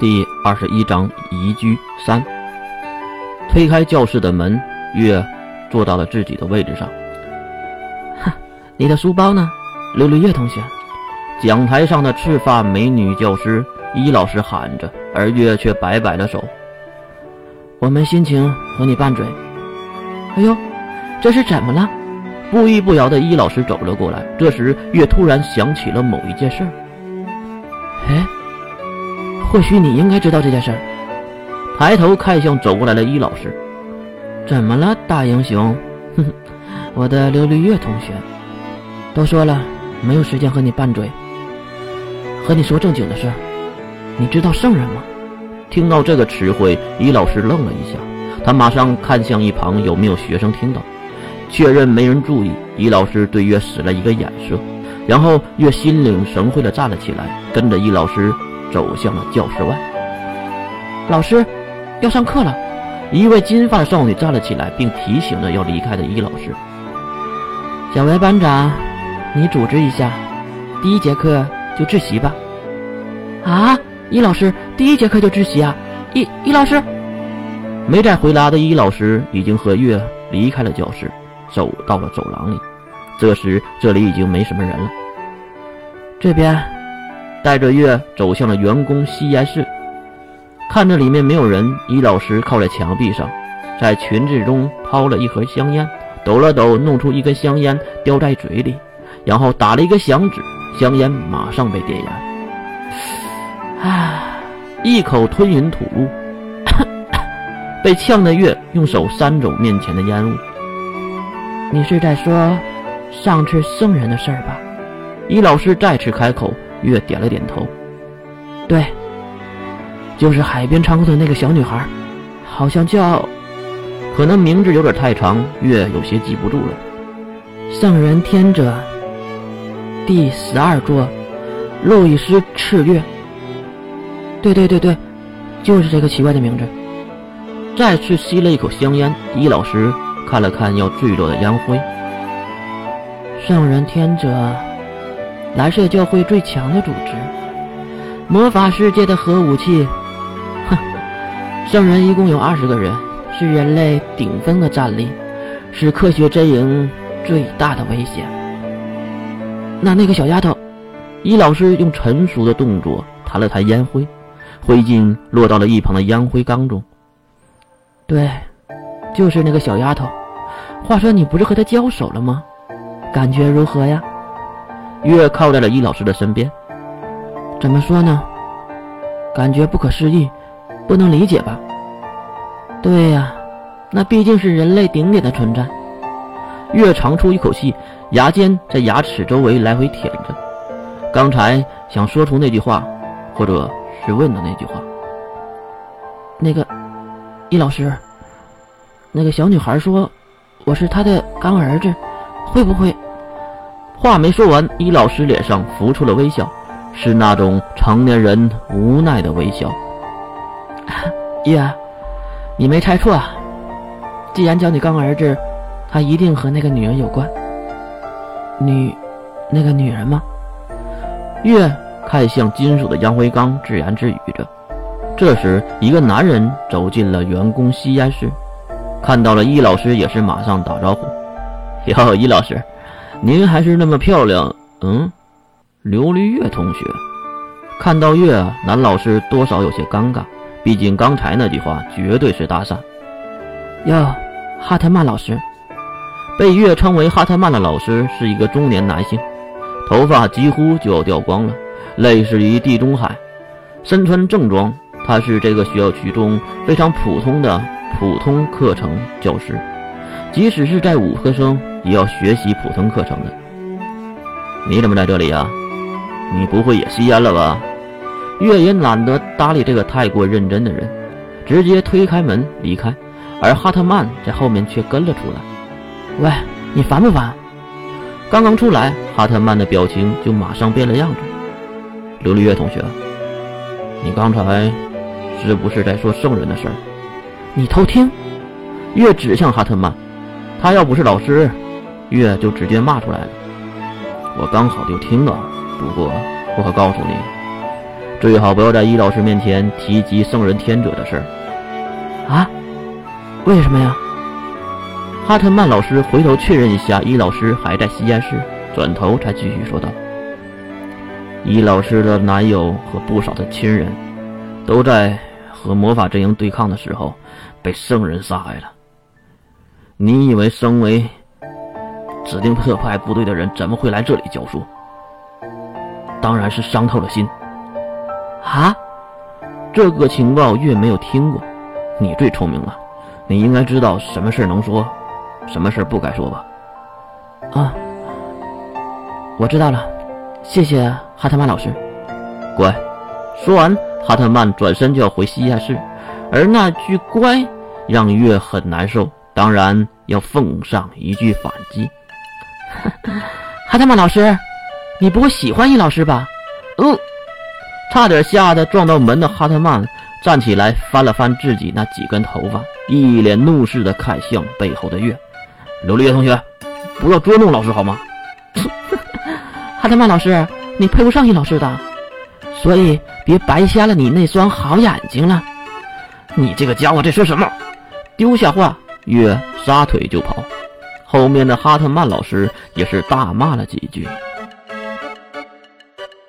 第二十一章移居三。推开教室的门，月坐到了自己的位置上。哈，你的书包呢，刘绿月同学？讲台上的赤发美女教师伊老师喊着，而月却摆摆了手。我没心情和你拌嘴。哎呦，这是怎么了？不依不饶的伊老师走了过来。这时，月突然想起了某一件事儿。或许你应该知道这件事儿。抬头看向走过来的伊老师，怎么了，大英雄？哼哼，我的刘绿月同学，都说了没有时间和你拌嘴，和你说正经的事儿。你知道圣人吗？听到这个词汇，伊老师愣了一下，他马上看向一旁有没有学生听到，确认没人注意。伊老师对月使了一个眼色，然后月心领神会地站了起来，跟着伊老师。走向了教室外。老师，要上课了。一位金发的少女站了起来，并提醒着要离开的伊老师。小维班长，你组织一下，第一节课就自习吧。啊，伊老师，第一节课就自习啊？伊伊老师，没再回答的伊老师已经和月离开了教室，走到了走廊里。这时，这里已经没什么人了。这边。带着月走向了员工吸烟室，看着里面没有人，伊老师靠在墙壁上，在裙子中掏了一盒香烟，抖了抖，弄出一根香烟，叼在嘴里，然后打了一个响指，香烟马上被点燃。啊！一口吞云吐雾，被呛的月用手扇走面前的烟雾。你是在说上次圣人的事儿吧？伊老师再次开口。月点了点头，对，就是海边仓库的那个小女孩，好像叫……可能名字有点太长，月有些记不住了。圣人天者，第十二座，路易斯赤月。对对对对，就是这个奇怪的名字。再次吸了一口香烟，伊老师看了看要坠落的烟灰。圣人天者。蓝色教会最强的组织，魔法世界的核武器。哼，圣人一共有二十个人，是人类顶峰的战力，是科学阵营最大的危险。那那个小丫头，伊老师用成熟的动作弹了弹烟灰，灰烬落到了一旁的烟灰缸中。对，就是那个小丫头。话说，你不是和她交手了吗？感觉如何呀？月靠在了易老师的身边。怎么说呢？感觉不可思议，不能理解吧？对呀，那毕竟是人类顶点的存在。月长出一口气，牙尖在牙齿周围来回舔着。刚才想说出那句话，或者是问的那句话。那个，易老师，那个小女孩说我是她的干儿子，会不会？话没说完，伊老师脸上浮出了微笑，是那种成年人无奈的微笑。月，你没猜错啊！既然叫你干儿子，他一定和那个女人有关。女，那个女人吗？月看向金属的烟灰缸，自言自语着。这时，一个男人走进了员工吸烟室，看到了伊老师，也是马上打招呼：“哟，伊老师。”您还是那么漂亮，嗯，刘璃月同学，看到月，男老师多少有些尴尬，毕竟刚才那句话绝对是搭讪。哟，哈特曼老师，被月称为哈特曼的老师是一个中年男性，头发几乎就要掉光了，类似于地中海，身穿正装，他是这个学校区中非常普通的普通课程教师。即使是在五科生，要学习普通课程的。你怎么在这里呀？你不会也吸烟了吧？月也懒得搭理这个太过认真的人，直接推开门离开。而哈特曼在后面却跟了出来。喂，你烦不烦？刚刚出来，哈特曼的表情就马上变了样子。刘丽月同学，你刚才是不是在说圣人的事儿？你偷听？月指向哈特曼。他要不是老师，月就直接骂出来了。我刚好就听到，不过我可告诉你，最好不要在易老师面前提及圣人天者的事儿。啊？为什么呀？哈特曼老师回头确认一下，易老师还在吸烟室，转头才继续说道：“易老师的男友和不少的亲人，都在和魔法阵营对抗的时候被圣人杀害了。你以为身为指定特派部队的人，怎么会来这里教书？当然是伤透了心。啊？这个情报月没有听过，你最聪明了。”你应该知道什么事能说，什么事不该说吧？啊，我知道了，谢谢哈特曼老师。乖。说完，哈特曼转身就要回西亚室，而那句“乖”让月很难受，当然要奉上一句反击。哈特曼老师，你不会喜欢易老师吧？哦，差点吓得撞到门的哈特曼。站起来，翻了翻自己那几根头发，一脸怒视的看向背后的月。刘丽月同学，不要捉弄老师好吗？哈特曼老师，你配不上易老师的，所以别白瞎了你那双好眼睛了。你这个家伙在说什么？丢下话，月撒腿就跑。后面的哈特曼老师也是大骂了几句。